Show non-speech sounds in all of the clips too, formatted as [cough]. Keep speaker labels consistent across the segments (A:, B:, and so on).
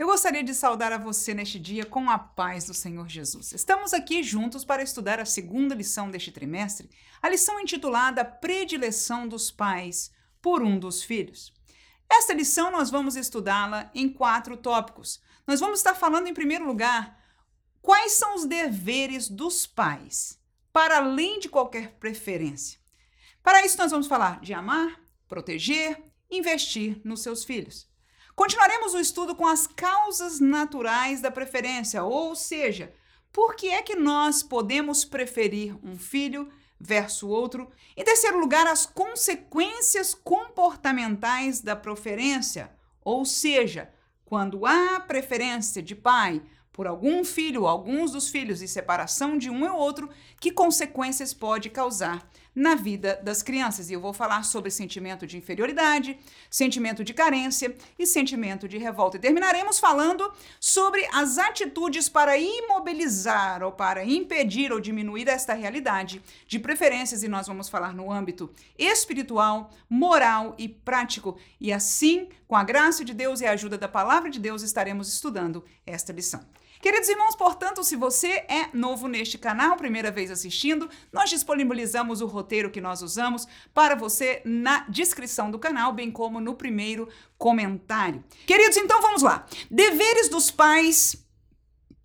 A: Eu gostaria de saudar a você neste dia com a paz do Senhor Jesus. Estamos aqui juntos para estudar a segunda lição deste trimestre, a lição intitulada Predileção dos Pais por um dos Filhos. Esta lição nós vamos estudá-la em quatro tópicos. Nós vamos estar falando, em primeiro lugar, quais são os deveres dos pais, para além de qualquer preferência. Para isso, nós vamos falar de amar, proteger, investir nos seus filhos. Continuaremos o estudo com as causas naturais da preferência, ou seja, por que é que nós podemos preferir um filho versus outro? Em terceiro lugar, as consequências comportamentais da preferência, ou seja, quando há preferência de pai por algum filho alguns dos filhos e separação de um ou outro, que consequências pode causar na vida das crianças. E eu vou falar sobre sentimento de inferioridade, sentimento de carência e sentimento de revolta. E terminaremos falando sobre as atitudes para imobilizar ou para impedir ou diminuir esta realidade de preferências, e nós vamos falar no âmbito espiritual, moral e prático. E assim, com a graça de Deus e a ajuda da palavra de Deus, estaremos estudando esta lição. Queridos irmãos, portanto, se você é novo neste canal, primeira vez assistindo, nós disponibilizamos o roteiro que nós usamos para você na descrição do canal, bem como no primeiro comentário. Queridos, então vamos lá. Deveres dos pais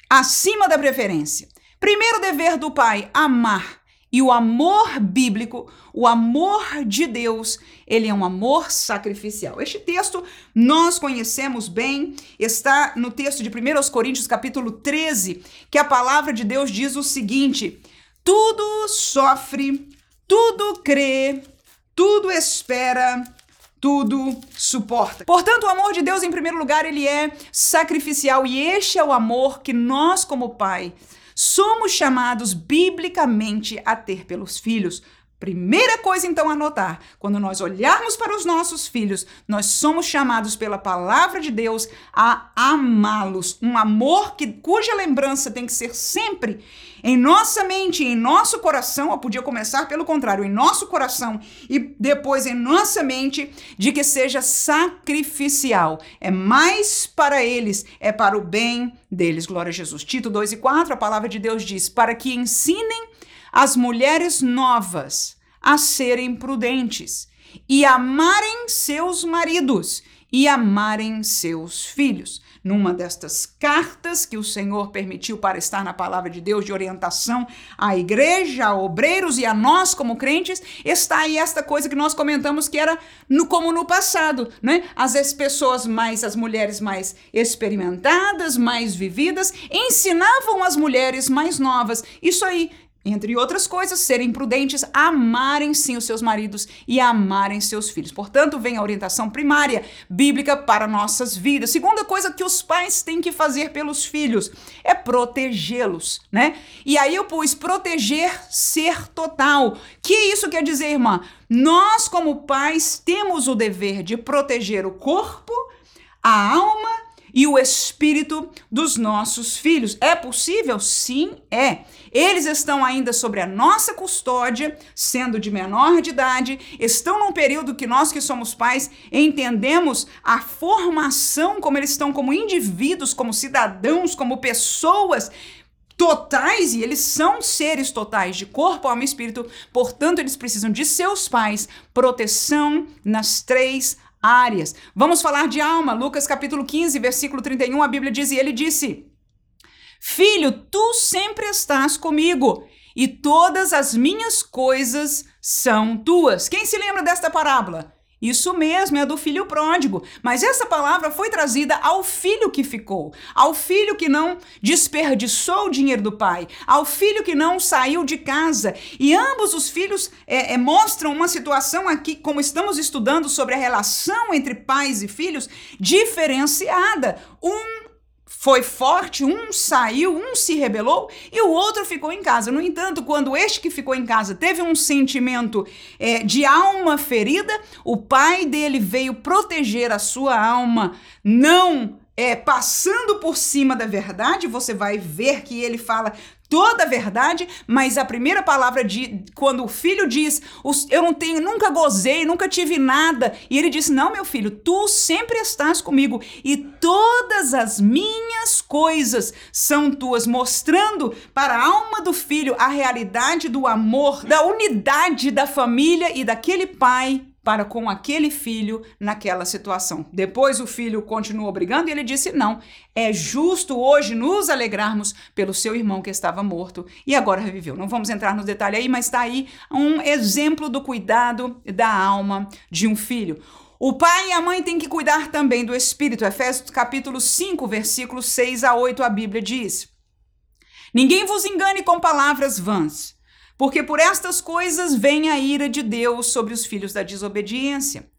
A: acima da preferência. Primeiro dever do pai: amar e o amor bíblico, o amor de Deus, ele é um amor sacrificial. Este texto nós conhecemos bem, está no texto de 1 Coríntios, capítulo 13, que a palavra de Deus diz o seguinte: tudo sofre, tudo crê, tudo espera, tudo suporta. Portanto, o amor de Deus, em primeiro lugar, ele é sacrificial e este é o amor que nós, como pai, somos chamados biblicamente a ter pelos filhos. Primeira coisa então a notar, quando nós olharmos para os nossos filhos, nós somos chamados pela palavra de Deus a amá-los, um amor que cuja lembrança tem que ser sempre em nossa mente, em nosso coração, ou podia começar pelo contrário, em nosso coração e depois em nossa mente, de que seja sacrificial. É mais para eles, é para o bem deles. Glória a Jesus. Tito 2 e 4, a palavra de Deus diz: para que ensinem as mulheres novas a serem prudentes e amarem seus maridos e amarem seus filhos. Numa destas cartas que o Senhor permitiu para estar na palavra de Deus de orientação à igreja, a obreiros e a nós como crentes, está aí esta coisa que nós comentamos que era no, como no passado, né? As pessoas mais, as mulheres mais experimentadas, mais vividas, ensinavam as mulheres mais novas. Isso aí entre outras coisas, serem prudentes, amarem sim os seus maridos e amarem seus filhos. Portanto, vem a orientação primária bíblica para nossas vidas. Segunda coisa que os pais têm que fazer pelos filhos é protegê-los, né? E aí eu pus proteger ser total. Que isso quer dizer, irmã? Nós, como pais, temos o dever de proteger o corpo, a alma e o espírito dos nossos filhos. É possível? Sim, é. Eles estão ainda sobre a nossa custódia, sendo de menor de idade, estão num período que nós que somos pais entendemos a formação como eles estão como indivíduos, como cidadãos, como pessoas totais e eles são seres totais de corpo, alma e espírito, portanto, eles precisam de seus pais, proteção nas três áreas. Vamos falar de alma. Lucas capítulo 15, versículo 31, a Bíblia diz: E ele disse: Filho, tu sempre estás comigo, e todas as minhas coisas são tuas. Quem se lembra desta parábola? Isso mesmo, é do filho pródigo. Mas essa palavra foi trazida ao filho que ficou, ao filho que não desperdiçou o dinheiro do pai, ao filho que não saiu de casa. E ambos os filhos é, é, mostram uma situação aqui, como estamos estudando sobre a relação entre pais e filhos, diferenciada. Um foi forte, um saiu, um se rebelou e o outro ficou em casa. No entanto, quando este que ficou em casa teve um sentimento é, de alma ferida, o pai dele veio proteger a sua alma, não é, passando por cima da verdade, você vai ver que ele fala toda a verdade, mas a primeira palavra de quando o filho diz, eu não tenho, nunca gozei, nunca tive nada, e ele diz: "Não, meu filho, tu sempre estás comigo e todas as minhas coisas são tuas", mostrando para a alma do filho a realidade do amor, da unidade da família e daquele pai para com aquele filho naquela situação. Depois o filho continuou brigando e ele disse: Não, é justo hoje nos alegrarmos pelo seu irmão que estava morto e agora reviveu. Não vamos entrar no detalhe aí, mas está aí um exemplo do cuidado da alma de um filho. O pai e a mãe têm que cuidar também do espírito. Efésios capítulo 5, versículos 6 a 8, a Bíblia diz: Ninguém vos engane com palavras vãs porque por estas coisas vem a ira de Deus sobre os filhos da desobediência.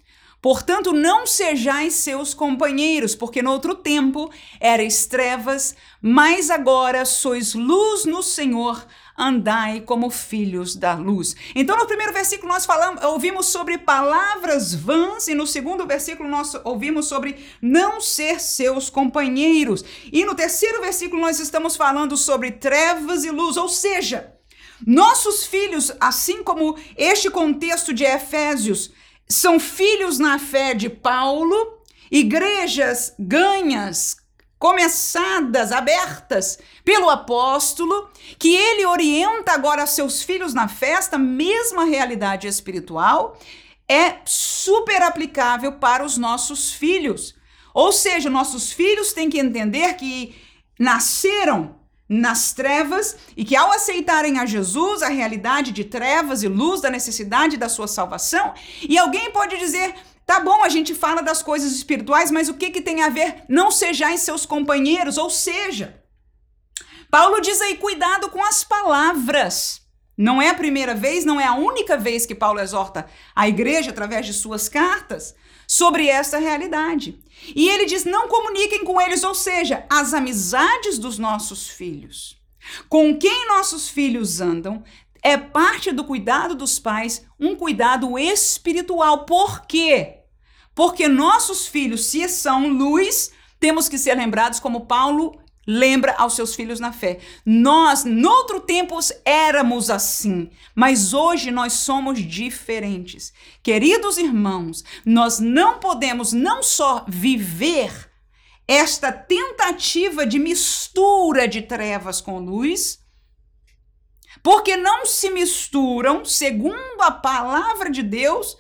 A: Portanto, não sejais seus companheiros, porque no outro tempo erais trevas, mas agora sois luz no Senhor, andai como filhos da luz. Então, no primeiro versículo nós falamos, ouvimos sobre palavras vãs e no segundo versículo nós ouvimos sobre não ser seus companheiros. E no terceiro versículo nós estamos falando sobre trevas e luz, ou seja, nossos filhos, assim como este contexto de Efésios, são filhos na fé de Paulo, igrejas ganhas, começadas, abertas pelo apóstolo, que ele orienta agora seus filhos na festa, mesma realidade espiritual, é super aplicável para os nossos filhos. Ou seja, nossos filhos têm que entender que nasceram nas trevas e que ao aceitarem a Jesus, a realidade de trevas e luz da necessidade da sua salvação, e alguém pode dizer, tá bom, a gente fala das coisas espirituais, mas o que que tem a ver não sejais seus companheiros, ou seja, Paulo diz aí cuidado com as palavras. Não é a primeira vez, não é a única vez que Paulo exorta a igreja através de suas cartas sobre essa realidade. E ele diz: não comuniquem com eles, ou seja, as amizades dos nossos filhos. Com quem nossos filhos andam é parte do cuidado dos pais, um cuidado espiritual. Por quê? Porque nossos filhos, se são luz, temos que ser lembrados como Paulo lembra aos seus filhos na fé. Nós, noutro tempos, éramos assim, mas hoje nós somos diferentes. Queridos irmãos, nós não podemos não só viver esta tentativa de mistura de trevas com luz, porque não se misturam, segundo a palavra de Deus,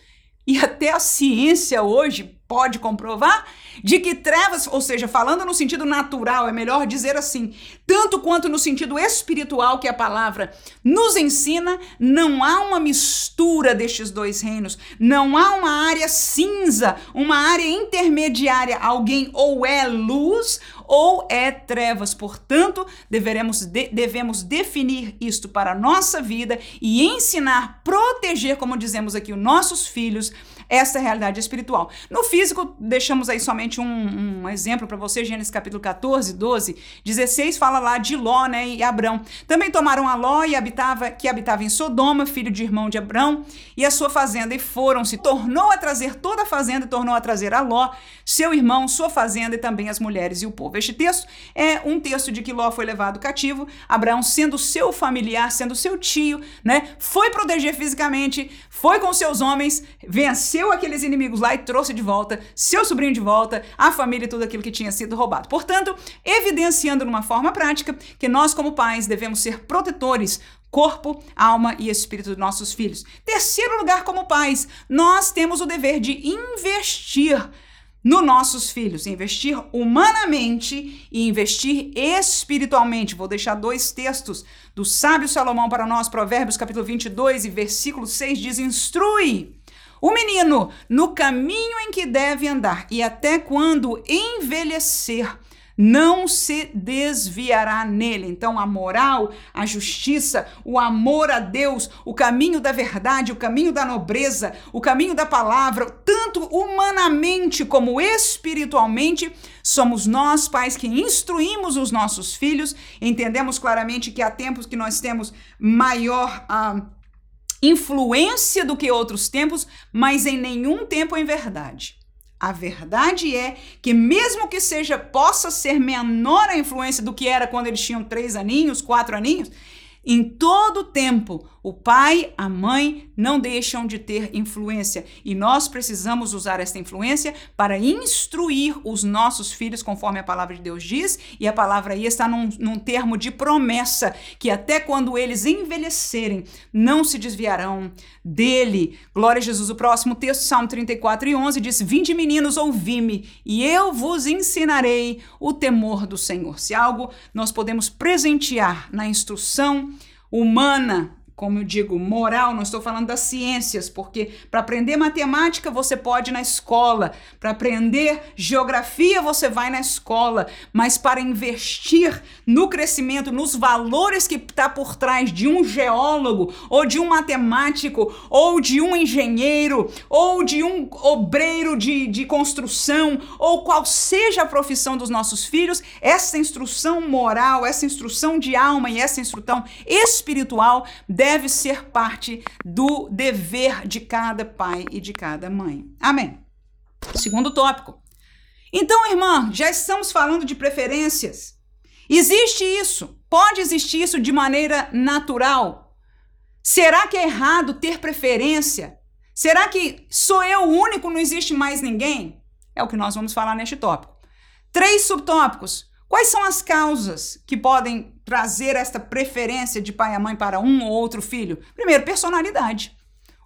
A: e até a ciência hoje pode comprovar de que trevas, ou seja, falando no sentido natural, é melhor dizer assim, tanto quanto no sentido espiritual que a palavra nos ensina, não há uma mistura destes dois reinos, não há uma área cinza, uma área intermediária, alguém ou é luz ou é trevas. Portanto, deveremos de, devemos definir isto para a nossa vida e ensinar, proteger, como dizemos aqui, os nossos filhos essa realidade espiritual. No físico, deixamos aí somente um, um exemplo para você, Gênesis capítulo 14, 12, 16 fala lá de Ló, né, e Abrão. Também tomaram a Ló e habitava, que habitava em Sodoma, filho de irmão de Abrão, e a sua fazenda, e foram-se. Tornou a trazer toda a fazenda, tornou a trazer a Ló, seu irmão, sua fazenda e também as mulheres e o povo. Este texto é um texto de que Ló foi levado cativo, Abraão sendo seu familiar, sendo seu tio, né, foi proteger fisicamente, foi com seus homens, venceu venceu aqueles inimigos lá e trouxe de volta seu sobrinho de volta, a família e tudo aquilo que tinha sido roubado. Portanto, evidenciando numa forma prática que nós, como pais, devemos ser protetores corpo, alma e espírito dos nossos filhos. Terceiro lugar, como pais, nós temos o dever de investir nos nossos filhos, investir humanamente e investir espiritualmente. Vou deixar dois textos do sábio Salomão para nós, Provérbios capítulo 22 e versículo 6 diz: "Instrui o menino no caminho em que deve andar, e até quando envelhecer, não se desviará nele. Então, a moral, a justiça, o amor a Deus, o caminho da verdade, o caminho da nobreza, o caminho da palavra, tanto humanamente como espiritualmente, somos nós, pais, que instruímos os nossos filhos. Entendemos claramente que há tempos que nós temos maior. Uh, influência do que outros tempos, mas em nenhum tempo em verdade. A verdade é que, mesmo que seja, possa ser menor a influência do que era quando eles tinham três aninhos, quatro aninhos, em todo tempo o pai, a mãe não deixam de ter influência e nós precisamos usar esta influência para instruir os nossos filhos, conforme a palavra de Deus diz, e a palavra aí está num, num termo de promessa, que até quando eles envelhecerem, não se desviarão dele. Glória a Jesus. O próximo texto, Salmo 34 e 11, diz: Vinde meninos, ouvi-me, e eu vos ensinarei o temor do Senhor. Se algo nós podemos presentear na instrução humana como eu digo, moral, não estou falando das ciências, porque para aprender matemática você pode ir na escola, para aprender geografia você vai na escola, mas para investir no crescimento, nos valores que está por trás de um geólogo, ou de um matemático, ou de um engenheiro, ou de um obreiro de, de construção, ou qual seja a profissão dos nossos filhos, essa instrução moral, essa instrução de alma e essa instrução espiritual deve deve ser parte do dever de cada pai e de cada mãe. Amém. Segundo tópico. Então, irmã, já estamos falando de preferências. Existe isso? Pode existir isso de maneira natural? Será que é errado ter preferência? Será que sou eu o único, não existe mais ninguém? É o que nós vamos falar neste tópico. Três subtópicos. Quais são as causas que podem trazer esta preferência de pai e mãe para um ou outro filho? Primeiro, personalidade.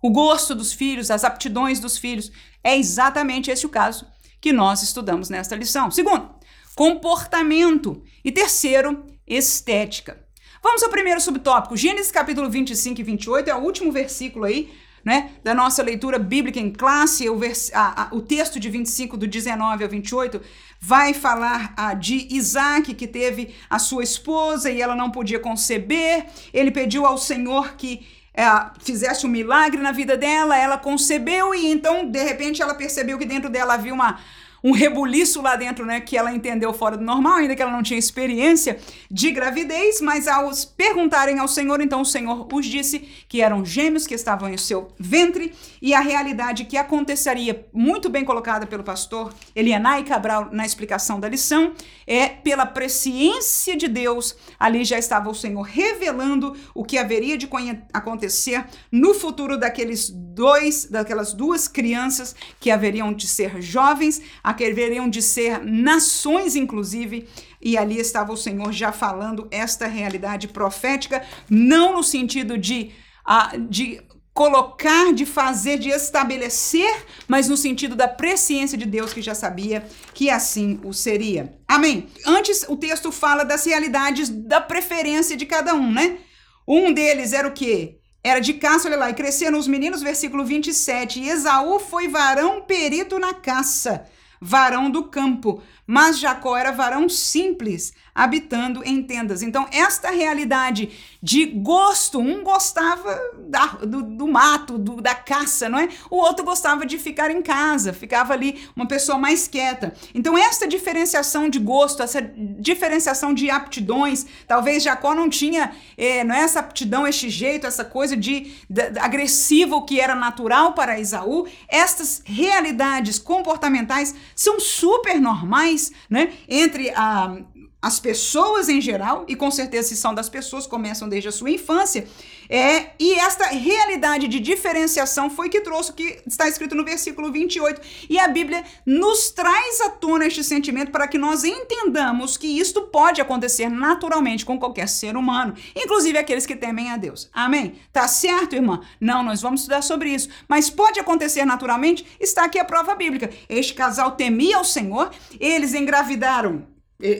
A: O gosto dos filhos, as aptidões dos filhos. É exatamente esse o caso que nós estudamos nesta lição. Segundo, comportamento. E terceiro, estética. Vamos ao primeiro subtópico. Gênesis capítulo 25 e 28 é o último versículo aí né, da nossa leitura bíblica em classe, o, vers, a, a, o texto de 25, do 19 ao 28, vai falar de Isaac, que teve a sua esposa e ela não podia conceber. Ele pediu ao Senhor que é, fizesse um milagre na vida dela, ela concebeu e então, de repente, ela percebeu que dentro dela havia uma um rebuliço lá dentro, né, que ela entendeu fora do normal, ainda que ela não tinha experiência de gravidez, mas ao perguntarem ao Senhor, então o Senhor os disse que eram gêmeos que estavam em seu ventre e a realidade que aconteceria, muito bem colocada pelo pastor Elianai Cabral na explicação da lição, é pela presciência de Deus, ali já estava o Senhor revelando o que haveria de acontecer no futuro daqueles dois, daquelas duas crianças que haveriam de ser jovens, haveriam de ser nações, inclusive, e ali estava o Senhor já falando esta realidade profética, não no sentido de, uh, de colocar, de fazer, de estabelecer, mas no sentido da presciência de Deus que já sabia que assim o seria. Amém. Antes o texto fala das realidades da preferência de cada um, né? Um deles era o quê? Era de caça, olha lá, e cresceram os meninos, versículo 27. E Esaú foi varão perito na caça varão do campo, mas Jacó era varão simples, habitando em tendas. Então, esta realidade de gosto, um gostava da, do, do, mato, do, da caça, não é? O outro gostava de ficar em casa, ficava ali uma pessoa mais quieta. Então, esta diferenciação de gosto, essa diferenciação de aptidões, talvez Jacó não tinha é, não é essa aptidão, este jeito, essa coisa de, de, de agressivo que era natural para Isaú. Estas realidades comportamentais são super normais, né? Entre a as pessoas em geral, e com certeza se são das pessoas, começam desde a sua infância, é, e esta realidade de diferenciação foi que trouxe o que está escrito no versículo 28. E a Bíblia nos traz à tona este sentimento para que nós entendamos que isto pode acontecer naturalmente com qualquer ser humano, inclusive aqueles que temem a Deus. Amém? Tá certo, irmã? Não, nós vamos estudar sobre isso. Mas pode acontecer naturalmente? Está aqui a prova bíblica. Este casal temia o Senhor, eles engravidaram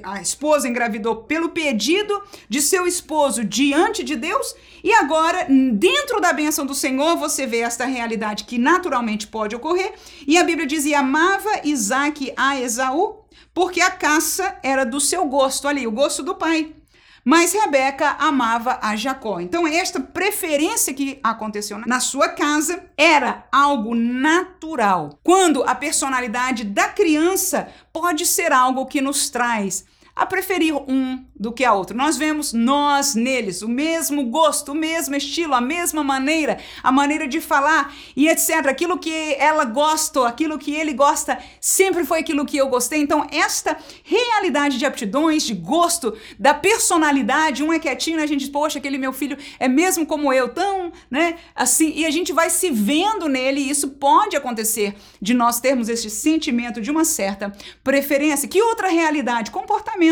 A: a esposa engravidou pelo pedido de seu esposo diante de Deus, e agora, dentro da bênção do Senhor, você vê esta realidade que naturalmente pode ocorrer. E a Bíblia diz: e amava Isaac a Esaú, porque a caça era do seu gosto, ali, o gosto do pai. Mas Rebeca amava a Jacó. Então, esta preferência que aconteceu na sua casa era algo natural. Quando a personalidade da criança pode ser algo que nos traz a preferir um do que a outro. Nós vemos nós neles, o mesmo gosto, o mesmo estilo, a mesma maneira, a maneira de falar e etc. Aquilo que ela gosta, aquilo que ele gosta, sempre foi aquilo que eu gostei. Então, esta realidade de aptidões, de gosto, da personalidade, um é quietinho, né? a gente poxa, aquele meu filho é mesmo como eu, tão, né? Assim, e a gente vai se vendo nele, e isso pode acontecer de nós termos este sentimento de uma certa preferência. Que outra realidade? Comportamento.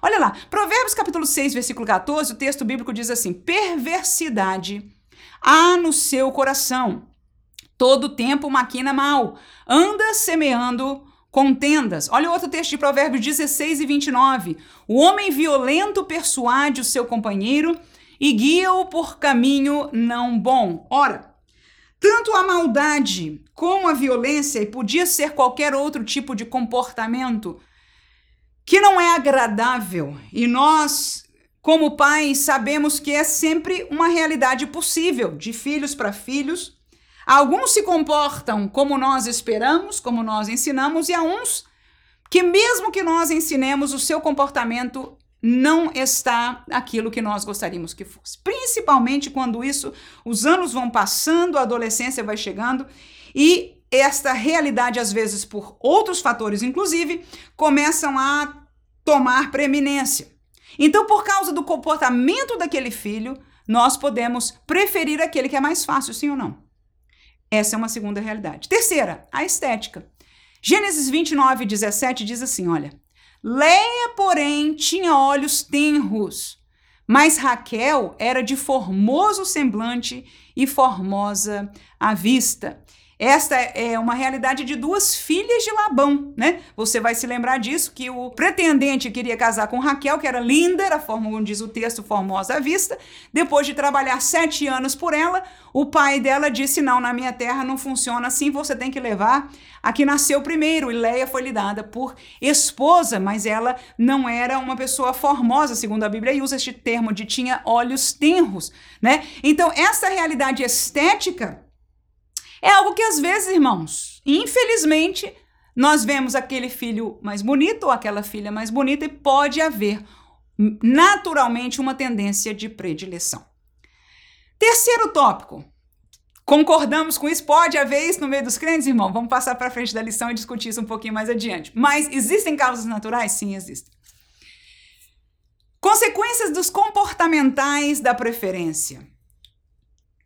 A: Olha lá, Provérbios capítulo 6, versículo 14, o texto bíblico diz assim: perversidade há no seu coração. Todo tempo maquina mal, anda semeando contendas. Olha outro texto de Provérbios 16 e 29. O homem violento persuade o seu companheiro e guia-o por caminho não bom. Ora, tanto a maldade como a violência, e podia ser qualquer outro tipo de comportamento que não é agradável, e nós, como pais, sabemos que é sempre uma realidade possível, de filhos para filhos. Alguns se comportam como nós esperamos, como nós ensinamos, e há uns que, mesmo que nós ensinemos, o seu comportamento não está aquilo que nós gostaríamos que fosse. Principalmente quando isso, os anos vão passando, a adolescência vai chegando e esta realidade, às vezes por outros fatores, inclusive, começam a tomar preeminência. Então, por causa do comportamento daquele filho, nós podemos preferir aquele que é mais fácil, sim ou não? Essa é uma segunda realidade. Terceira, a estética. Gênesis 29, 17 diz assim: olha. Leia, porém, tinha olhos tenros, mas Raquel era de formoso semblante e formosa à vista. Esta é uma realidade de duas filhas de Labão, né? Você vai se lembrar disso, que o pretendente queria casar com Raquel, que era linda, era como diz o texto, formosa à vista. Depois de trabalhar sete anos por ela, o pai dela disse: Não, na minha terra não funciona assim, você tem que levar a que nasceu primeiro. E Leia foi lhe dada por esposa, mas ela não era uma pessoa formosa, segundo a Bíblia, e usa este termo de tinha olhos tenros, né? Então, essa realidade estética é algo que às vezes, irmãos, infelizmente, nós vemos aquele filho mais bonito ou aquela filha mais bonita e pode haver naturalmente uma tendência de predileção. Terceiro tópico. Concordamos com isso? Pode haver isso no meio dos crentes, irmão? Vamos passar para frente da lição e discutir isso um pouquinho mais adiante. Mas existem causas naturais? Sim, existem. Consequências dos comportamentais da preferência.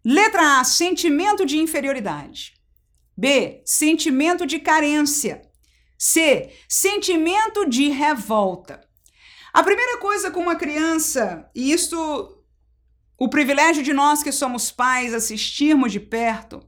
A: Letra A, sentimento de inferioridade. B, sentimento de carência. C, sentimento de revolta. A primeira coisa com uma criança, e isso o privilégio de nós que somos pais assistirmos de perto,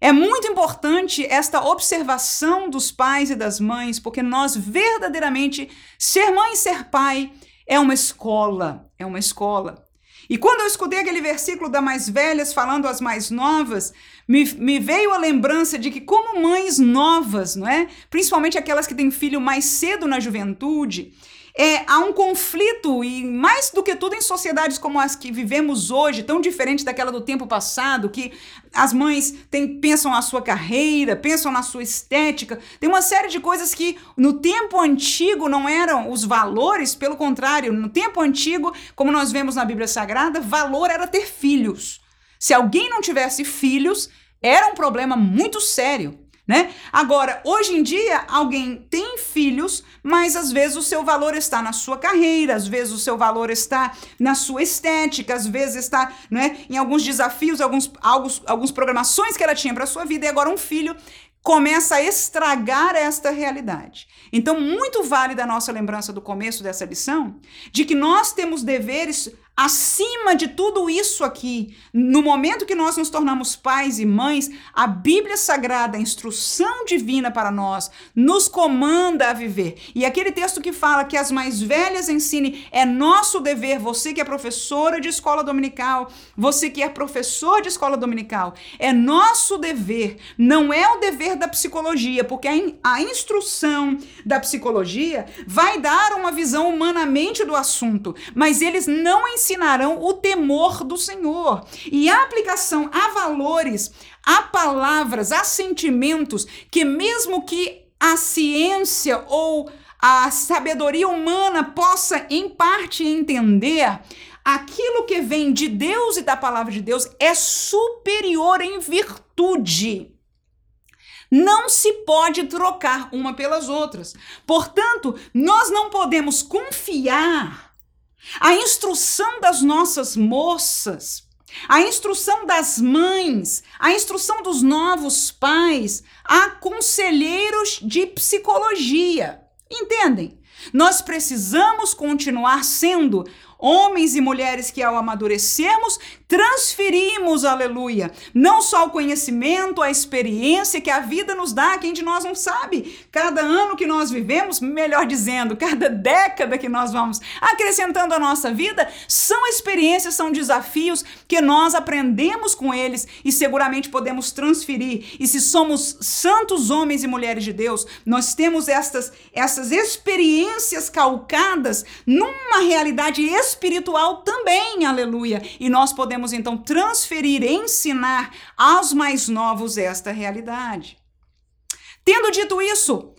A: é muito importante esta observação dos pais e das mães, porque nós verdadeiramente ser mãe e ser pai é uma escola, é uma escola. E quando eu escutei aquele versículo da mais velhas falando às mais novas, me, me, veio a lembrança de que, como mães novas, não é? Principalmente aquelas que têm filho mais cedo na juventude, é, há um conflito, e mais do que tudo em sociedades como as que vivemos hoje, tão diferente daquela do tempo passado, que as mães têm, pensam na sua carreira, pensam na sua estética, tem uma série de coisas que no tempo antigo não eram os valores, pelo contrário, no tempo antigo, como nós vemos na Bíblia Sagrada, valor era ter filhos. Se alguém não tivesse filhos, era um problema muito sério né? Agora, hoje em dia, alguém tem filhos, mas às vezes o seu valor está na sua carreira, às vezes o seu valor está na sua estética, às vezes está né, em alguns desafios, alguns, alguns, alguns programações que ela tinha para sua vida, e agora um filho começa a estragar esta realidade. Então, muito vale da nossa lembrança do começo dessa lição, de que nós temos deveres Acima de tudo isso aqui, no momento que nós nos tornamos pais e mães, a Bíblia Sagrada, a instrução divina para nós, nos comanda a viver. E aquele texto que fala que as mais velhas ensinem, é nosso dever, você que é professora de escola dominical, você que é professor de escola dominical, é nosso dever, não é o dever da psicologia, porque a, a instrução da psicologia vai dar uma visão humanamente do assunto, mas eles não ensinam ensinarão o temor do Senhor. E a aplicação a valores, a palavras, a sentimentos que, mesmo que a ciência ou a sabedoria humana possa, em parte, entender aquilo que vem de Deus e da palavra de Deus é superior em virtude. Não se pode trocar uma pelas outras. Portanto, nós não podemos confiar a instrução das nossas moças, a instrução das mães, a instrução dos novos pais, a conselheiros de psicologia. Entendem? Nós precisamos continuar sendo homens e mulheres que, ao amadurecermos, transferimos, aleluia, não só o conhecimento, a experiência que a vida nos dá, quem de nós não sabe? Cada ano que nós vivemos, melhor dizendo, cada década que nós vamos acrescentando a nossa vida, são experiências, são desafios que nós aprendemos com eles e seguramente podemos transferir. E se somos santos homens e mulheres de Deus, nós temos estas, essas experiências calcadas numa realidade também, aleluia, e nós podemos então transferir, ensinar aos mais novos esta realidade. Tendo dito isso,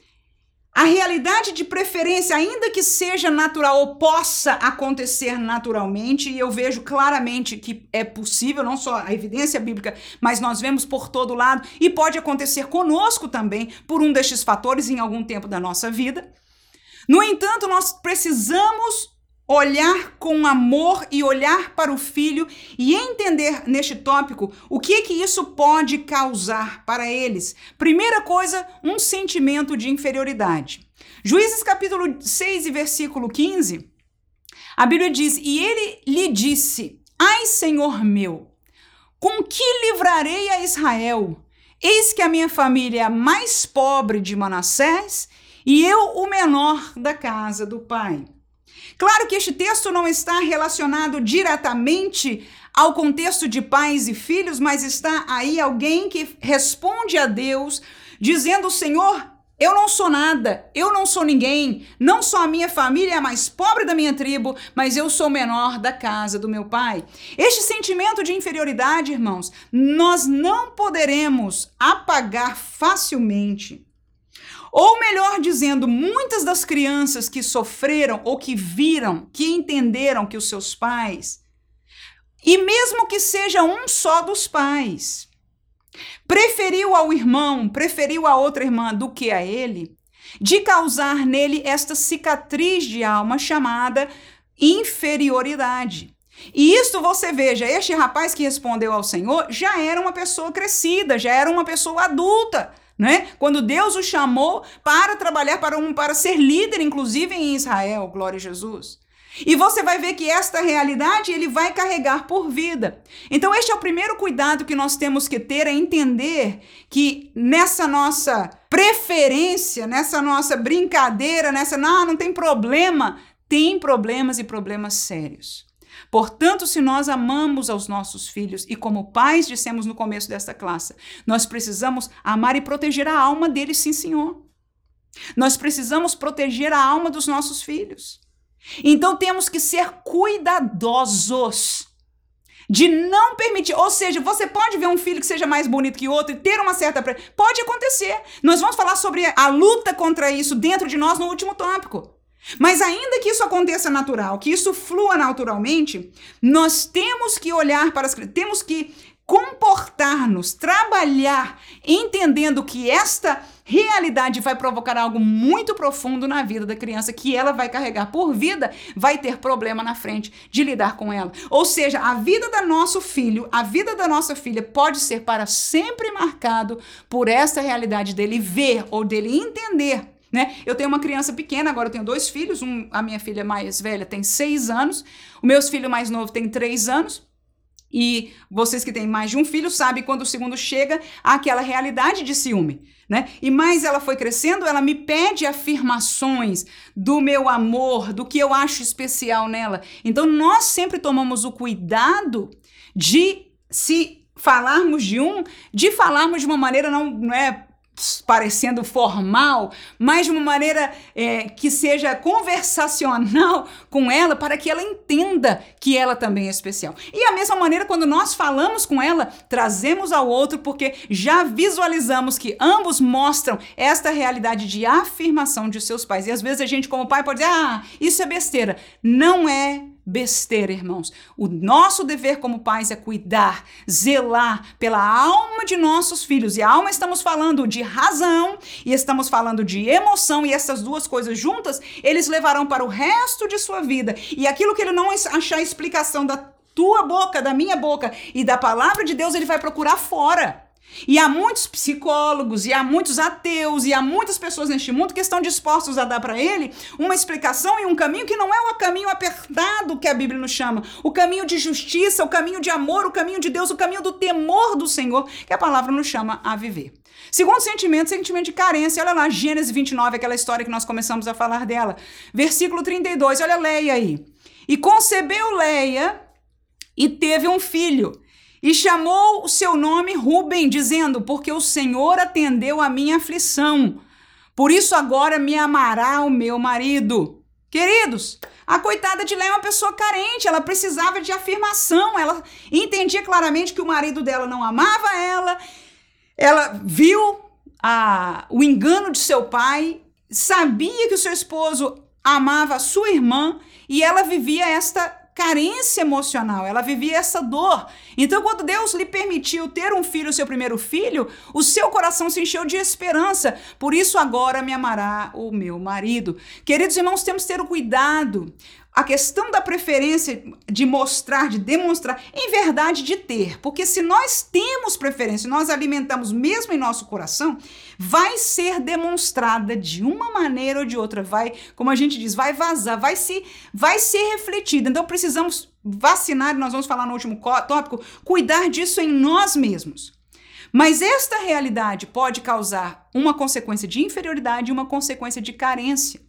A: a realidade de preferência, ainda que seja natural ou possa acontecer naturalmente, e eu vejo claramente que é possível, não só a evidência bíblica, mas nós vemos por todo lado, e pode acontecer conosco também, por um destes fatores em algum tempo da nossa vida. No entanto, nós precisamos olhar com amor e olhar para o filho e entender neste tópico o que que isso pode causar para eles. Primeira coisa, um sentimento de inferioridade. Juízes capítulo 6 e versículo 15, a Bíblia diz: "E ele lhe disse: Ai, Senhor meu, com que livrarei a Israel? Eis que a minha família é a mais pobre de Manassés e eu o menor da casa do pai." Claro que este texto não está relacionado diretamente ao contexto de pais e filhos, mas está aí alguém que responde a Deus dizendo: Senhor, eu não sou nada, eu não sou ninguém, não só a minha família é a mais pobre da minha tribo, mas eu sou menor da casa do meu pai. Este sentimento de inferioridade, irmãos, nós não poderemos apagar facilmente. Ou melhor dizendo, muitas das crianças que sofreram ou que viram, que entenderam que os seus pais, e mesmo que seja um só dos pais, preferiu ao irmão, preferiu a outra irmã do que a ele, de causar nele esta cicatriz de alma chamada inferioridade. E isto você veja, este rapaz que respondeu ao Senhor já era uma pessoa crescida, já era uma pessoa adulta né? Quando Deus o chamou para trabalhar para um para ser líder inclusive em Israel, glória a Jesus. E você vai ver que esta realidade ele vai carregar por vida. Então este é o primeiro cuidado que nós temos que ter é entender que nessa nossa preferência, nessa nossa brincadeira, nessa não, não tem problema, tem problemas e problemas sérios. Portanto, se nós amamos aos nossos filhos e como pais dissemos no começo desta classe, nós precisamos amar e proteger a alma deles, sim, Senhor. Nós precisamos proteger a alma dos nossos filhos. Então temos que ser cuidadosos de não permitir, ou seja, você pode ver um filho que seja mais bonito que outro e ter uma certa pode acontecer. Nós vamos falar sobre a luta contra isso dentro de nós no último tópico. Mas ainda que isso aconteça natural, que isso flua naturalmente, nós temos que olhar para as temos que comportar-nos, trabalhar, entendendo que esta realidade vai provocar algo muito profundo na vida da criança que ela vai carregar por vida, vai ter problema na frente de lidar com ela. Ou seja, a vida da nosso filho, a vida da nossa filha pode ser para sempre marcado por essa realidade dele ver ou dele entender né? Eu tenho uma criança pequena, agora eu tenho dois filhos. Um, a minha filha mais velha tem seis anos, o meu filho mais novo tem três anos. E vocês que têm mais de um filho sabem quando o segundo chega àquela realidade de ciúme. Né? E mais ela foi crescendo, ela me pede afirmações do meu amor, do que eu acho especial nela. Então nós sempre tomamos o cuidado de se falarmos de um, de falarmos de uma maneira não, não é parecendo formal, mas de uma maneira é, que seja conversacional [laughs] com ela, para que ela entenda que ela também é especial. E a mesma maneira, quando nós falamos com ela, trazemos ao outro, porque já visualizamos que ambos mostram esta realidade de afirmação de seus pais. E às vezes a gente, como pai, pode dizer: ah, isso é besteira. Não é besteira, irmãos. O nosso dever como pais é cuidar, zelar pela alma de nossos filhos. E a alma estamos falando de razão e estamos falando de emoção, e essas duas coisas juntas, eles levarão para o resto de sua vida. E aquilo que ele não achar explicação da tua boca, da minha boca e da palavra de Deus, ele vai procurar fora. E há muitos psicólogos, e há muitos ateus, e há muitas pessoas neste mundo que estão dispostos a dar para ele uma explicação e um caminho que não é o caminho apertado que a Bíblia nos chama, o caminho de justiça, o caminho de amor, o caminho de Deus, o caminho do temor do Senhor, que a palavra nos chama a viver. Segundo sentimento, sentimento de carência. Olha lá, Gênesis 29, aquela história que nós começamos a falar dela. Versículo 32, olha Leia aí. E concebeu Leia e teve um filho e chamou o seu nome Ruben, dizendo: Porque o Senhor atendeu a minha aflição. Por isso agora me amará o meu marido. Queridos, a coitada de Léa é uma pessoa carente, ela precisava de afirmação, ela entendia claramente que o marido dela não amava ela, ela viu a, o engano de seu pai, sabia que o seu esposo amava a sua irmã e ela vivia esta carência emocional, ela vivia essa dor. Então, quando Deus lhe permitiu ter um filho, seu primeiro filho, o seu coração se encheu de esperança. Por isso, agora me amará o meu marido. Queridos irmãos, temos que ter o cuidado a questão da preferência de mostrar, de demonstrar, em verdade de ter. Porque se nós temos preferência, nós alimentamos mesmo em nosso coração, vai ser demonstrada de uma maneira ou de outra, vai, como a gente diz, vai vazar, vai se vai ser refletida. Então precisamos vacinar, nós vamos falar no último tópico, cuidar disso em nós mesmos. Mas esta realidade pode causar uma consequência de inferioridade e uma consequência de carência.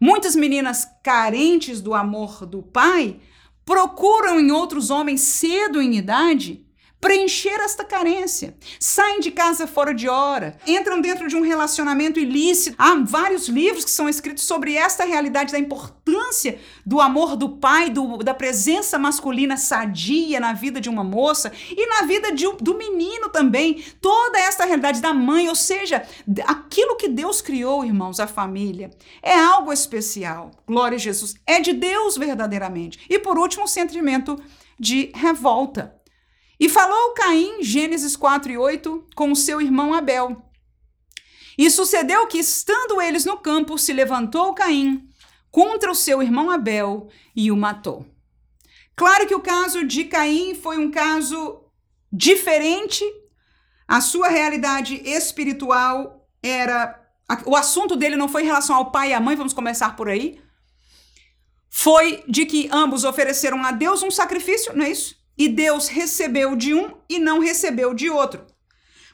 A: Muitas meninas carentes do amor do pai procuram em outros homens cedo em idade preencher esta carência. Saem de casa fora de hora, entram dentro de um relacionamento ilícito. Há vários livros que são escritos sobre esta realidade da importância do amor do pai, do, da presença masculina sadia na vida de uma moça e na vida de, do menino também. Toda esta realidade da mãe, ou seja, aquilo que Deus criou, irmãos, a família, é algo especial. Glória a Jesus. É de Deus verdadeiramente. E por último, o sentimento de revolta. E falou Caim, Gênesis 4 e 8, com seu irmão Abel. E sucedeu que, estando eles no campo, se levantou Caim contra o seu irmão Abel e o matou. Claro que o caso de Caim foi um caso diferente. A sua realidade espiritual era. O assunto dele não foi em relação ao pai e à mãe, vamos começar por aí. Foi de que ambos ofereceram a Deus um sacrifício, não é isso? E Deus recebeu de um e não recebeu de outro.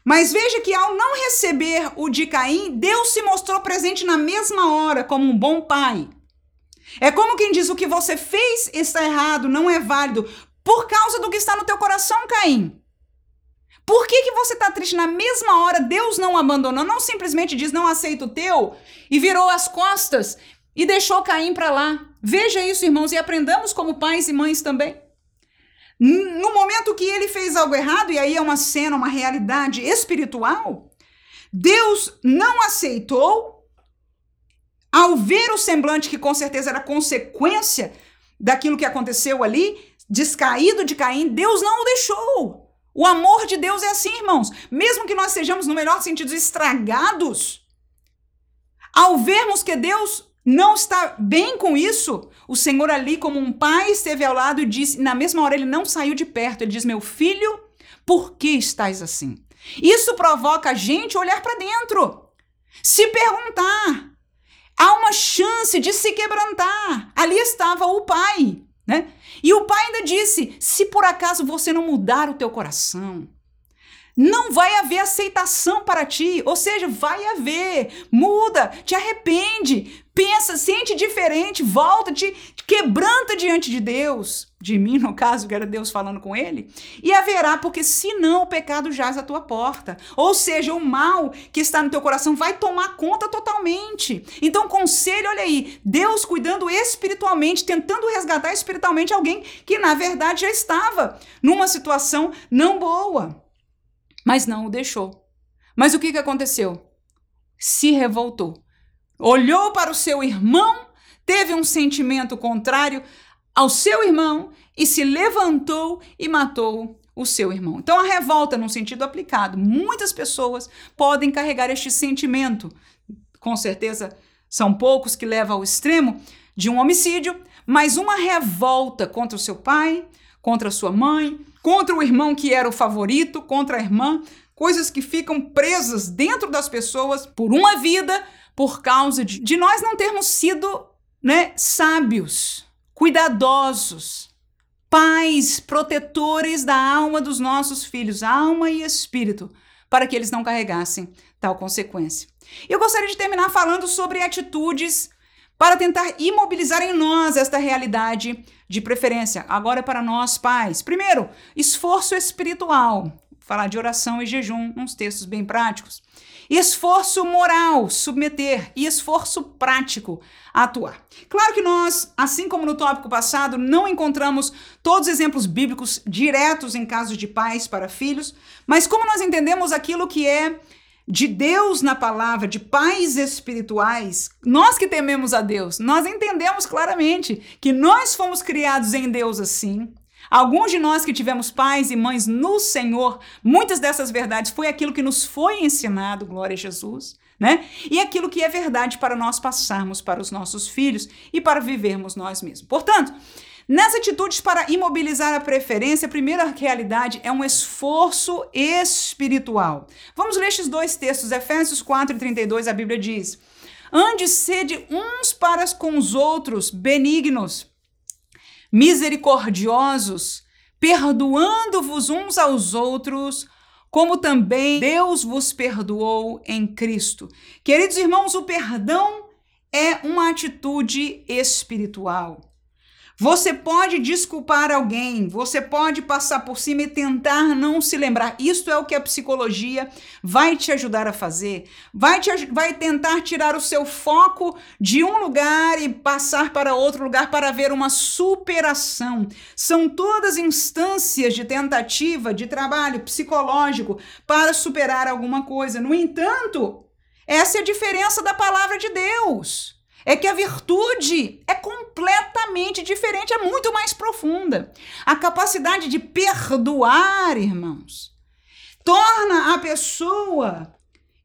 A: Mas veja que ao não receber o de Caim, Deus se mostrou presente na mesma hora como um bom pai. É como quem diz: o que você fez está errado, não é válido, por causa do que está no teu coração, Caim. Por que, que você está triste? Na mesma hora, Deus não abandonou, não simplesmente diz não aceito o teu e virou as costas e deixou Caim para lá. Veja isso, irmãos, e aprendamos como pais e mães também. No momento que ele fez algo errado, e aí é uma cena, uma realidade espiritual, Deus não aceitou. Ao ver o semblante, que com certeza era consequência daquilo que aconteceu ali, descaído de Caim, Deus não o deixou. O amor de Deus é assim, irmãos. Mesmo que nós sejamos, no melhor sentido, estragados, ao vermos que Deus não está bem com isso, o Senhor ali, como um pai, esteve ao lado e disse, na mesma hora ele não saiu de perto, ele diz: Meu filho, por que estás assim? Isso provoca a gente olhar para dentro, se perguntar. Há uma chance de se quebrantar. Ali estava o pai, né? E o pai ainda disse: se por acaso você não mudar o teu coração, não vai haver aceitação para ti. Ou seja, vai haver, muda, te arrepende, pensa, sente diferente, volta, te, quebranta diante de Deus, de mim no caso, que era Deus falando com ele, e haverá, porque senão o pecado jaz à tua porta. Ou seja, o mal que está no teu coração vai tomar conta totalmente. Então, conselho, olha aí, Deus cuidando espiritualmente, tentando resgatar espiritualmente alguém que na verdade já estava numa situação não boa, mas não o deixou. Mas o que, que aconteceu? Se revoltou olhou para o seu irmão, teve um sentimento contrário ao seu irmão e se levantou e matou o seu irmão. Então, a revolta, num sentido aplicado, muitas pessoas podem carregar este sentimento. Com certeza, são poucos que levam ao extremo de um homicídio, mas uma revolta contra o seu pai, contra a sua mãe, contra o irmão que era o favorito, contra a irmã, coisas que ficam presas dentro das pessoas por uma vida por causa de, de nós não termos sido né, sábios, cuidadosos, pais, protetores da alma dos nossos filhos, alma e espírito, para que eles não carregassem tal consequência. Eu gostaria de terminar falando sobre atitudes para tentar imobilizar em nós esta realidade de preferência. Agora é para nós pais. Primeiro, esforço espiritual. falar de oração e jejum, uns textos bem práticos. Esforço moral, submeter, e esforço prático, atuar. Claro que nós, assim como no tópico passado, não encontramos todos os exemplos bíblicos diretos em casos de pais para filhos, mas como nós entendemos aquilo que é de Deus na palavra, de pais espirituais, nós que tememos a Deus, nós entendemos claramente que nós fomos criados em Deus assim, Alguns de nós que tivemos pais e mães no Senhor, muitas dessas verdades foi aquilo que nos foi ensinado, glória a Jesus, né? E aquilo que é verdade para nós passarmos para os nossos filhos e para vivermos nós mesmos. Portanto, Nas atitudes para imobilizar a preferência, a primeira realidade é um esforço espiritual. Vamos ler estes dois textos, Efésios 4 e 32, a Bíblia diz: Ande sede uns para com os outros benignos, misericordiosos, perdoando-vos uns aos outros, como também Deus vos perdoou em Cristo. Queridos irmãos, o perdão é uma atitude espiritual. Você pode desculpar alguém, você pode passar por cima e tentar não se lembrar. Isto é o que a psicologia vai te ajudar a fazer. Vai, te, vai tentar tirar o seu foco de um lugar e passar para outro lugar para ver uma superação. São todas instâncias de tentativa de trabalho psicológico para superar alguma coisa. No entanto, essa é a diferença da palavra de Deus é que a virtude é completamente diferente, é muito mais profunda. A capacidade de perdoar, irmãos, torna a pessoa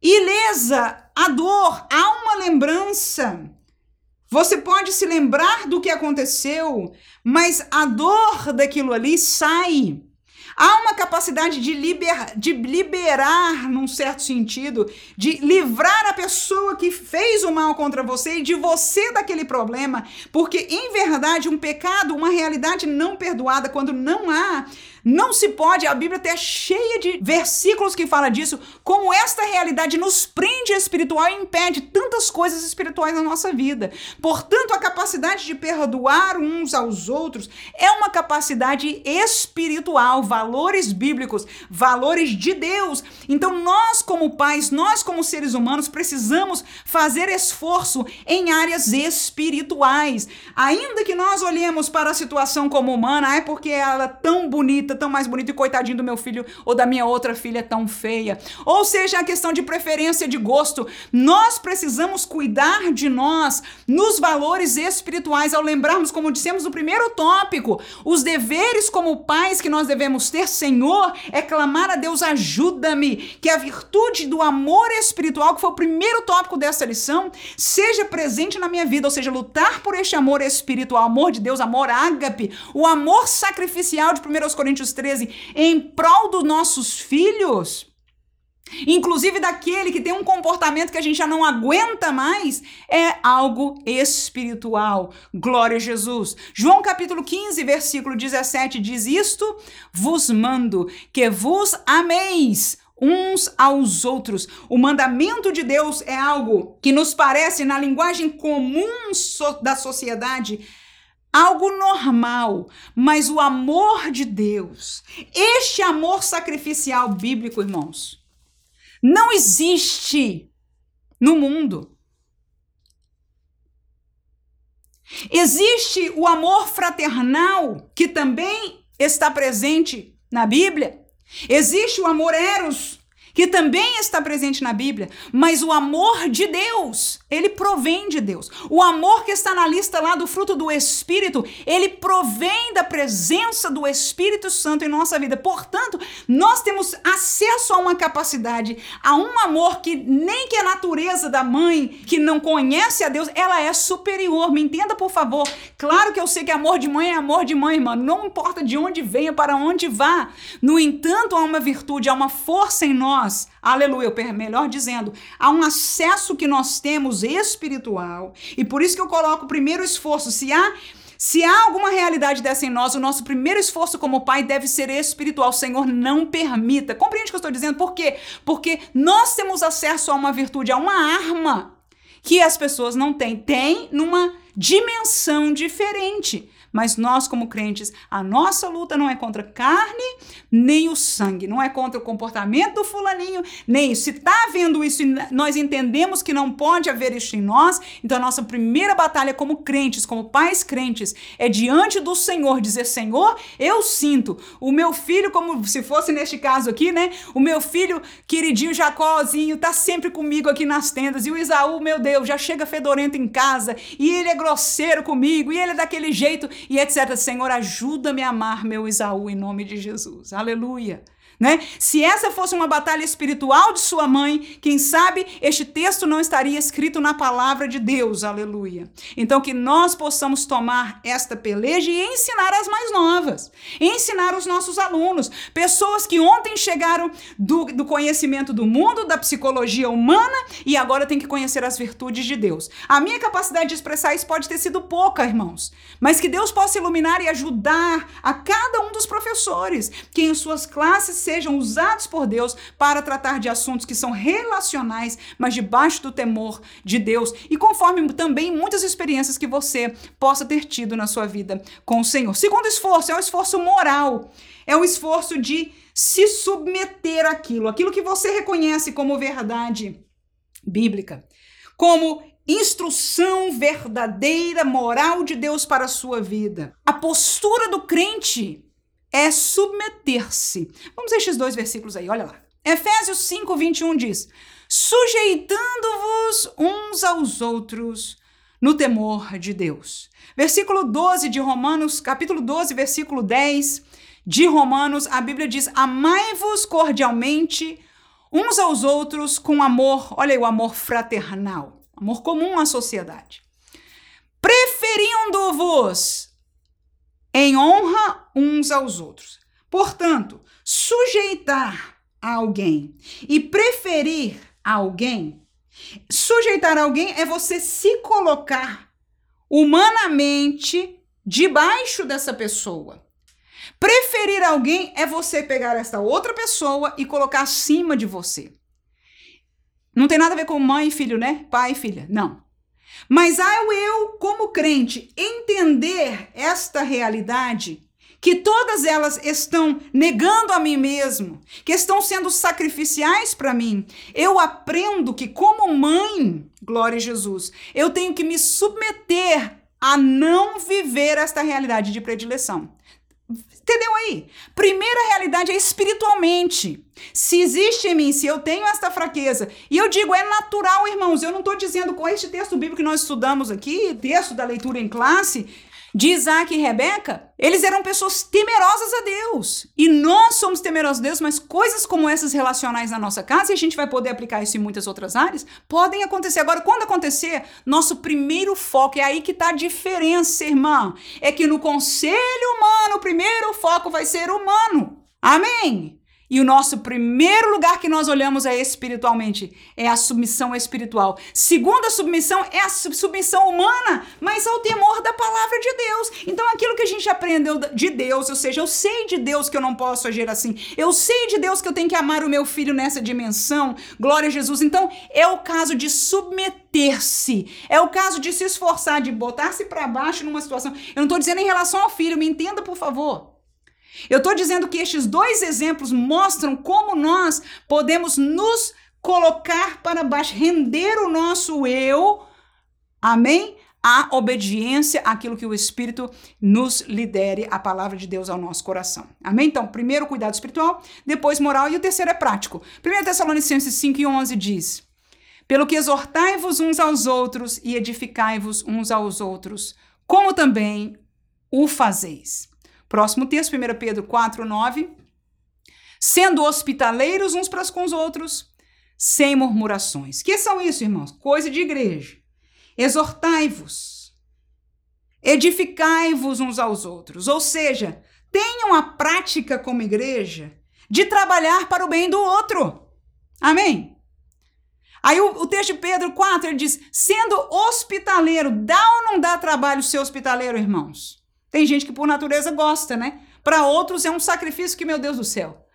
A: ilesa, a dor, há uma lembrança. Você pode se lembrar do que aconteceu, mas a dor daquilo ali sai. Há uma capacidade de, liber, de liberar, num certo sentido, de livrar a pessoa que fez o mal contra você e de você daquele problema, porque em verdade um pecado, uma realidade não perdoada, quando não há não se pode, a Bíblia até cheia de versículos que fala disso, como esta realidade nos prende espiritual e impede tantas coisas espirituais na nossa vida. Portanto, a capacidade de perdoar uns aos outros é uma capacidade espiritual, valores bíblicos, valores de Deus. Então, nós como pais, nós como seres humanos precisamos fazer esforço em áreas espirituais. Ainda que nós olhemos para a situação como humana, é porque ela é tão bonita tão mais bonito e coitadinho do meu filho ou da minha outra filha tão feia. Ou seja, a questão de preferência de gosto. Nós precisamos cuidar de nós nos valores espirituais ao lembrarmos, como dissemos no primeiro tópico, os deveres como pais que nós devemos ter, Senhor, é clamar a Deus, ajuda-me, que a virtude do amor espiritual, que foi o primeiro tópico dessa lição, seja presente na minha vida, ou seja, lutar por este amor espiritual, amor de Deus, amor ágape, o amor sacrificial de 1 Coríntios Coríntios 13, em prol dos nossos filhos, inclusive daquele que tem um comportamento que a gente já não aguenta mais, é algo espiritual. Glória a Jesus. João capítulo 15, versículo 17 diz: Isto vos mando, que vos ameis uns aos outros. O mandamento de Deus é algo que nos parece, na linguagem comum da sociedade, algo normal, mas o amor de Deus, este amor sacrificial bíblico, irmãos, não existe no mundo. Existe o amor fraternal, que também está presente na Bíblia. Existe o amor eros, que também está presente na Bíblia, mas o amor de Deus, ele provém de Deus. O amor que está na lista lá do fruto do Espírito, ele provém da presença do Espírito Santo em nossa vida. Portanto, nós temos acesso a uma capacidade, a um amor que nem que a natureza da mãe que não conhece a Deus, ela é superior. Me entenda, por favor. Claro que eu sei que amor de mãe é amor de mãe, irmã. Não importa de onde venha, para onde vá. No entanto, há uma virtude, há uma força em nós nós, aleluia, melhor dizendo, há um acesso que nós temos espiritual, e por isso que eu coloco o primeiro esforço. Se há se há alguma realidade dessa em nós, o nosso primeiro esforço como pai deve ser espiritual. Senhor, não permita. Compreende o que eu estou dizendo? Por quê? Porque nós temos acesso a uma virtude, a uma arma que as pessoas não têm. Tem numa dimensão diferente. Mas nós, como crentes, a nossa luta não é contra carne nem o sangue, não é contra o comportamento do fulaninho, nem isso. Se está havendo isso e nós entendemos que não pode haver isso em nós, então a nossa primeira batalha como crentes, como pais crentes, é diante do Senhor dizer: Senhor, eu sinto o meu filho, como se fosse neste caso aqui, né? O meu filho queridinho Jacózinho tá sempre comigo aqui nas tendas, e o Isaú, meu Deus, já chega fedorento em casa, e ele é grosseiro comigo, e ele é daquele jeito, e etc. Senhor, ajuda-me a amar meu Isaú em nome de Jesus. Aleluia. Né? Se essa fosse uma batalha espiritual de sua mãe, quem sabe este texto não estaria escrito na palavra de Deus, aleluia. Então, que nós possamos tomar esta peleja e ensinar as mais novas, ensinar os nossos alunos, pessoas que ontem chegaram do, do conhecimento do mundo, da psicologia humana e agora tem que conhecer as virtudes de Deus. A minha capacidade de expressar isso pode ter sido pouca, irmãos, mas que Deus possa iluminar e ajudar a cada um dos professores que em suas classes sejam usados por Deus para tratar de assuntos que são relacionais, mas debaixo do temor de Deus e conforme também muitas experiências que você possa ter tido na sua vida com o Senhor. Segundo esforço é o esforço moral, é o esforço de se submeter àquilo, aquilo que você reconhece como verdade bíblica, como instrução verdadeira, moral de Deus para a sua vida. A postura do crente é submeter-se. Vamos a estes dois versículos aí, olha lá. Efésios 5, 21 diz: sujeitando-vos uns aos outros no temor de Deus. Versículo 12 de Romanos, capítulo 12, versículo 10 de Romanos, a Bíblia diz: Amai-vos cordialmente uns aos outros com amor, olha aí, o amor fraternal, amor comum à sociedade. Preferindo-vos em honra uns aos outros. Portanto, sujeitar a alguém e preferir a alguém, sujeitar alguém é você se colocar humanamente debaixo dessa pessoa. Preferir alguém é você pegar esta outra pessoa e colocar acima de você. Não tem nada a ver com mãe e filho, né? Pai e filha. Não. Mas ao eu, como crente, entender esta realidade, que todas elas estão negando a mim mesmo, que estão sendo sacrificiais para mim, eu aprendo que, como mãe, glória a Jesus, eu tenho que me submeter a não viver esta realidade de predileção. Entendeu aí? Primeira realidade é espiritualmente. Se existe em mim, se eu tenho esta fraqueza, e eu digo, é natural, irmãos, eu não estou dizendo com este texto bíblico que nós estudamos aqui, texto da leitura em classe, de Isaac e Rebeca, eles eram pessoas temerosas a Deus. E nós somos temerosos a Deus, mas coisas como essas relacionais na nossa casa, e a gente vai poder aplicar isso em muitas outras áreas, podem acontecer. Agora, quando acontecer, nosso primeiro foco, é aí que está a diferença, irmã. É que no conselho humano, o primeiro foco vai ser humano. Amém? E o nosso primeiro lugar que nós olhamos é espiritualmente, é a submissão espiritual. Segunda submissão é a submissão humana, mas ao temor da palavra de Deus. Então aquilo que a gente aprendeu de Deus, ou seja, eu sei de Deus que eu não posso agir assim. Eu sei de Deus que eu tenho que amar o meu filho nessa dimensão. Glória a Jesus. Então, é o caso de submeter-se. É o caso de se esforçar, de botar-se para baixo numa situação. Eu não estou dizendo em relação ao filho, me entenda, por favor. Eu estou dizendo que estes dois exemplos mostram como nós podemos nos colocar para baixo, render o nosso eu, amém? A obediência àquilo que o Espírito nos lidere, a palavra de Deus ao nosso coração. Amém? Então, primeiro cuidado espiritual, depois moral e o terceiro é prático. 1 Tessalonicenses 5 e 11 diz: Pelo que exortai-vos uns aos outros e edificai-vos uns aos outros, como também o fazeis. Próximo texto, 1 Pedro 4, 9. Sendo hospitaleiros uns para com os outros, sem murmurações. Que são isso, irmãos? Coisa de igreja. Exortai-vos, edificai-vos uns aos outros. Ou seja, tenham a prática como igreja de trabalhar para o bem do outro. Amém? Aí o, o, texto de Pedro 4, ele diz: sendo hospitaleiro, dá ou não dá trabalho ser hospitaleiro, irmãos? Tem gente que por natureza gosta, né? Para outros é um sacrifício que, meu Deus do céu.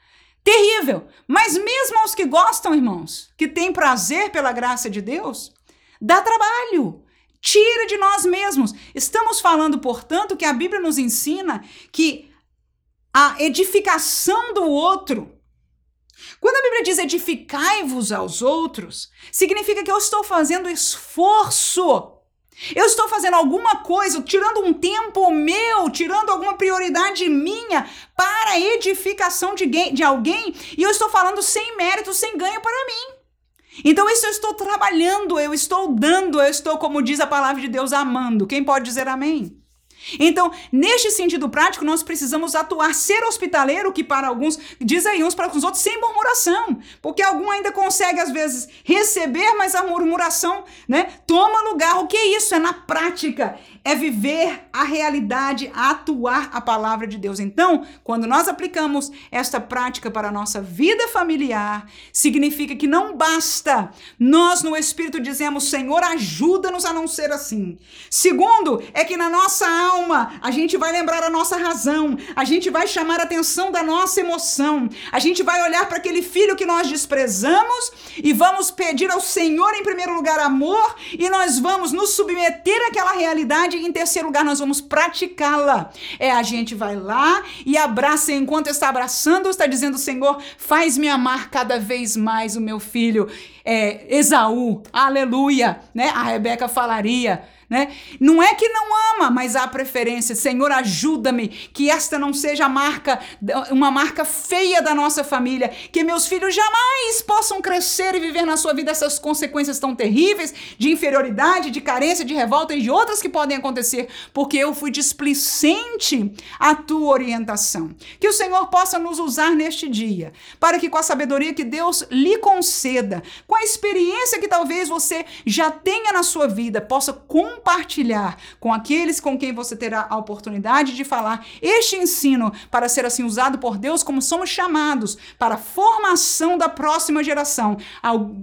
A: Terrível. Mas mesmo aos que gostam, irmãos, que têm prazer pela graça de Deus, dá trabalho. Tira de nós mesmos. Estamos falando, portanto, que a Bíblia nos ensina que a edificação do outro, quando a Bíblia diz edificai-vos aos outros, significa que eu estou fazendo esforço eu estou fazendo alguma coisa, tirando um tempo meu, tirando alguma prioridade minha para edificação de, de alguém, e eu estou falando sem mérito, sem ganho para mim. Então, isso eu estou trabalhando, eu estou dando, eu estou, como diz a palavra de Deus, amando. Quem pode dizer amém? Então, neste sentido prático, nós precisamos atuar, ser hospitaleiro, que para alguns, diz aí uns para os outros, sem murmuração. Porque algum ainda consegue, às vezes, receber, mas a murmuração né, toma lugar. O que é isso? É na prática é viver a realidade, atuar a palavra de Deus. Então, quando nós aplicamos esta prática para a nossa vida familiar, significa que não basta nós no Espírito dizemos, Senhor, ajuda-nos a não ser assim. Segundo, é que na nossa alma a gente vai lembrar a nossa razão, a gente vai chamar a atenção da nossa emoção, a gente vai olhar para aquele filho que nós desprezamos e vamos pedir ao Senhor, em primeiro lugar, amor, e nós vamos nos submeter àquela realidade em terceiro lugar, nós vamos praticá-la. É a gente vai lá e abraça, enquanto está abraçando, está dizendo: Senhor, faz-me amar cada vez mais o meu filho. É, Esaú, aleluia, né? A Rebeca falaria né? Não é que não ama, mas há preferência. Senhor, ajuda-me que esta não seja marca, uma marca feia da nossa família, que meus filhos jamais possam crescer e viver na sua vida essas consequências tão terríveis de inferioridade, de carência, de revolta e de outras que podem acontecer, porque eu fui displicente à tua orientação. Que o Senhor possa nos usar neste dia, para que com a sabedoria que Deus lhe conceda, com a experiência que talvez você já tenha na sua vida, possa com compartilhar com aqueles com quem você terá a oportunidade de falar este ensino para ser assim usado por Deus como somos chamados para a formação da próxima geração.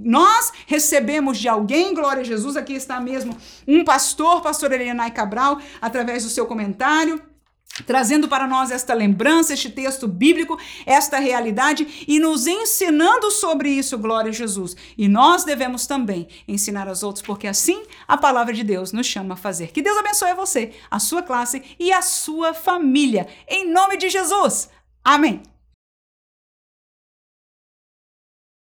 A: Nós recebemos de alguém, glória a Jesus, aqui está mesmo um pastor, pastor Elianai Cabral, através do seu comentário trazendo para nós esta lembrança, este texto bíblico, esta realidade e nos ensinando sobre isso, glória a Jesus. E nós devemos também ensinar aos outros, porque assim a palavra de Deus nos chama a fazer. Que Deus abençoe você, a sua classe e a sua família. Em nome de Jesus. Amém.